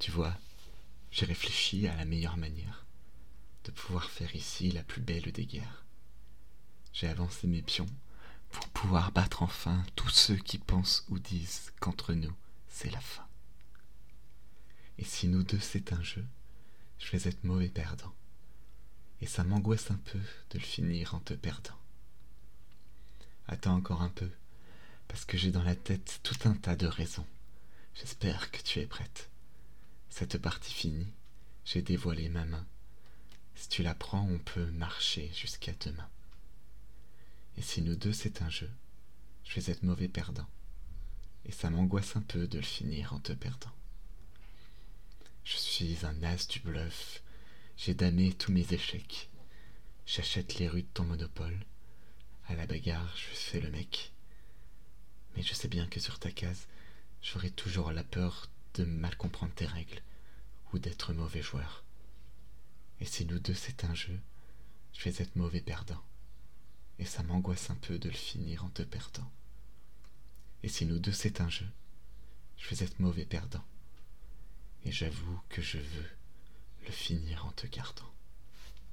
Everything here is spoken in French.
Tu vois, j'ai réfléchi à la meilleure manière de pouvoir faire ici la plus belle des guerres. J'ai avancé mes pions pour pouvoir battre enfin tous ceux qui pensent ou disent qu'entre nous c'est la fin. Et si nous deux c'est un jeu, je vais être mauvais perdant. Et ça m'angoisse un peu de le finir en te perdant. Attends encore un peu, parce que j'ai dans la tête tout un tas de raisons. J'espère que tu es prête. Cette partie finie, j'ai dévoilé ma main. Si tu la prends, on peut marcher jusqu'à demain. Et si nous deux c'est un jeu, je vais être mauvais perdant. Et ça m'angoisse un peu de le finir en te perdant. Je suis un as du bluff, j'ai damné tous mes échecs. J'achète les rues de ton monopole. À la bagarre, je fais le mec. Mais je sais bien que sur ta case, j'aurai toujours la peur de mal comprendre tes règles ou d'être mauvais joueur. Et si nous deux c'est un jeu, je vais être mauvais perdant. Et ça m'angoisse un peu de le finir en te perdant. Et si nous deux c'est un jeu, je vais être mauvais perdant. Et j'avoue que je veux le finir en te gardant.